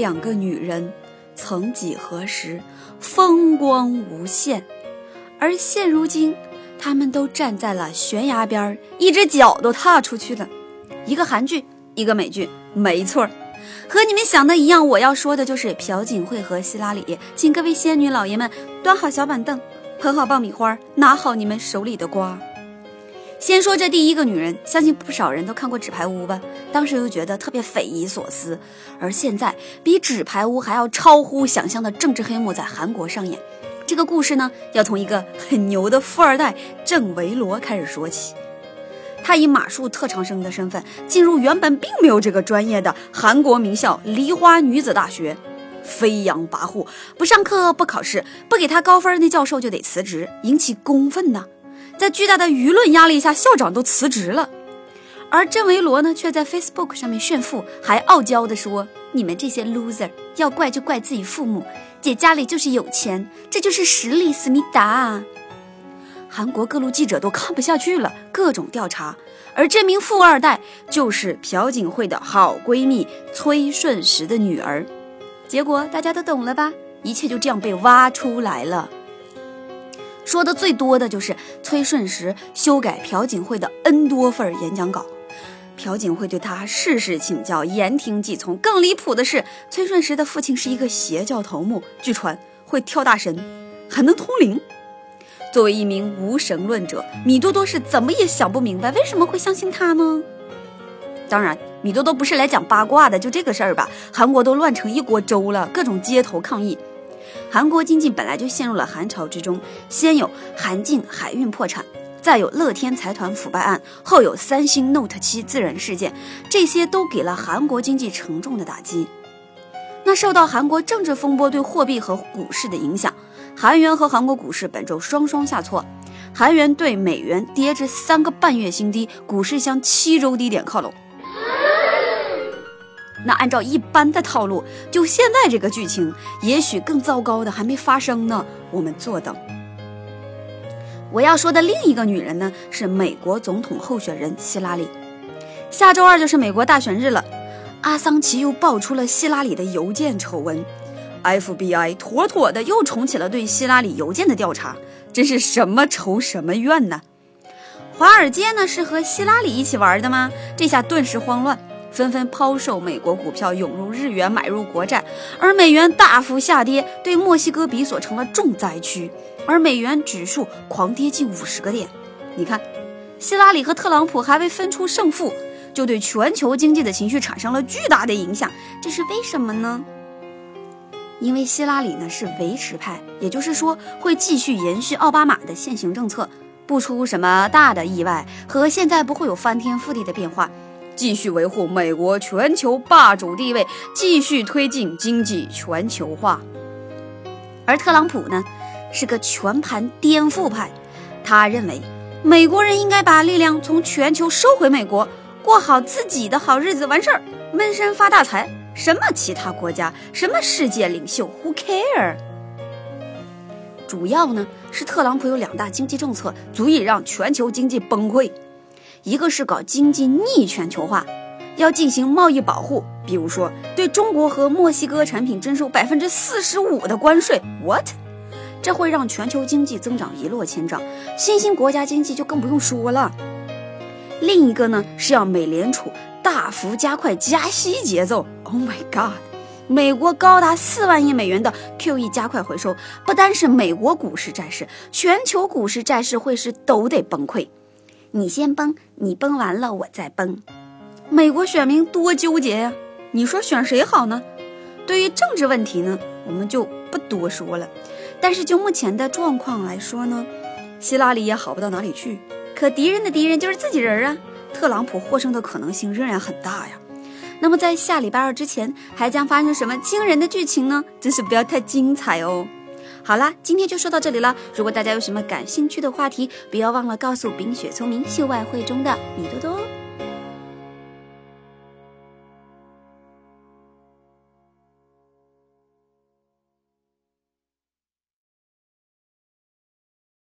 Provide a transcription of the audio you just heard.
两个女人，曾几何时风光无限，而现如今，她们都站在了悬崖边儿，一只脚都踏出去了。一个韩剧，一个美剧，没错儿，和你们想的一样。我要说的就是朴槿惠和希拉里，请各位仙女老爷们端好小板凳，捧好爆米花，拿好你们手里的瓜。先说这第一个女人，相信不少人都看过《纸牌屋》吧？当时又觉得特别匪夷所思。而现在，比《纸牌屋》还要超乎想象的政治黑幕在韩国上演。这个故事呢，要从一个很牛的富二代郑维罗开始说起。他以马术特长生的身份进入原本并没有这个专业的韩国名校梨花女子大学，飞扬跋扈，不上课不考试，不给他高分，那教授就得辞职，引起公愤呐。在巨大的舆论压力下，校长都辞职了，而郑维罗呢，却在 Facebook 上面炫富，还傲娇地说：“你们这些 loser，要怪就怪自己父母，姐家里就是有钱，这就是实力，思密达。”韩国各路记者都看不下去了，各种调查，而这名富二代就是朴槿惠的好闺蜜崔顺实的女儿，结果大家都懂了吧？一切就这样被挖出来了。说的最多的就是崔顺实修改朴槿惠的 N 多份演讲稿，朴槿惠对他事事请教，言听计从。更离谱的是，崔顺实的父亲是一个邪教头目，据传会跳大神，还能通灵。作为一名无神论者，米多多是怎么也想不明白为什么会相信他呢？当然，米多多不是来讲八卦的，就这个事儿吧，韩国都乱成一锅粥了，各种街头抗议。韩国经济本来就陷入了寒潮之中，先有韩进海运破产，再有乐天财团腐败案，后有三星 Note 七自燃事件，这些都给了韩国经济沉重的打击。那受到韩国政治风波对货币和股市的影响，韩元和韩国股市本周双双下挫，韩元对美元跌至三个半月新低，股市向七周低点靠拢。那按照一般的套路，就现在这个剧情，也许更糟糕的还没发生呢。我们坐等。我要说的另一个女人呢，是美国总统候选人希拉里。下周二就是美国大选日了，阿桑奇又爆出了希拉里的邮件丑闻，FBI 妥妥的又重启了对希拉里邮件的调查，真是什么仇什么怨呢？华尔街呢是和希拉里一起玩的吗？这下顿时慌乱。纷纷抛售美国股票，涌入日元，买入国债，而美元大幅下跌，对墨西哥比索成了重灾区，而美元指数狂跌近五十个点。你看，希拉里和特朗普还未分出胜负，就对全球经济的情绪产生了巨大的影响，这是为什么呢？因为希拉里呢是维持派，也就是说会继续延续奥巴马的现行政策，不出什么大的意外，和现在不会有翻天覆地的变化。继续维护美国全球霸主地位，继续推进经济全球化。而特朗普呢，是个全盘颠覆派，他认为美国人应该把力量从全球收回美国，过好自己的好日子，完事儿，闷声发大财。什么其他国家，什么世界领袖，Who care？主要呢是特朗普有两大经济政策，足以让全球经济崩溃。一个是搞经济逆全球化，要进行贸易保护，比如说对中国和墨西哥产品征收百分之四十五的关税。What？这会让全球经济增长一落千丈，新兴国家经济就更不用说了。另一个呢是要美联储大幅加快加息节奏。Oh my god！美国高达四万亿美元的 QE 加快回收，不单是美国股市债市，全球股市债市汇市都得崩溃。你先崩，你崩完了我再崩。美国选民多纠结呀！你说选谁好呢？对于政治问题呢，我们就不多说了。但是就目前的状况来说呢，希拉里也好不到哪里去。可敌人的敌人就是自己人啊！特朗普获胜的可能性仍然很大呀。那么在下礼拜二之前，还将发生什么惊人的剧情呢？真是不要太精彩哦！好啦，今天就说到这里了。如果大家有什么感兴趣的话题，不要忘了告诉冰雪聪明秀外慧中的米多多哦。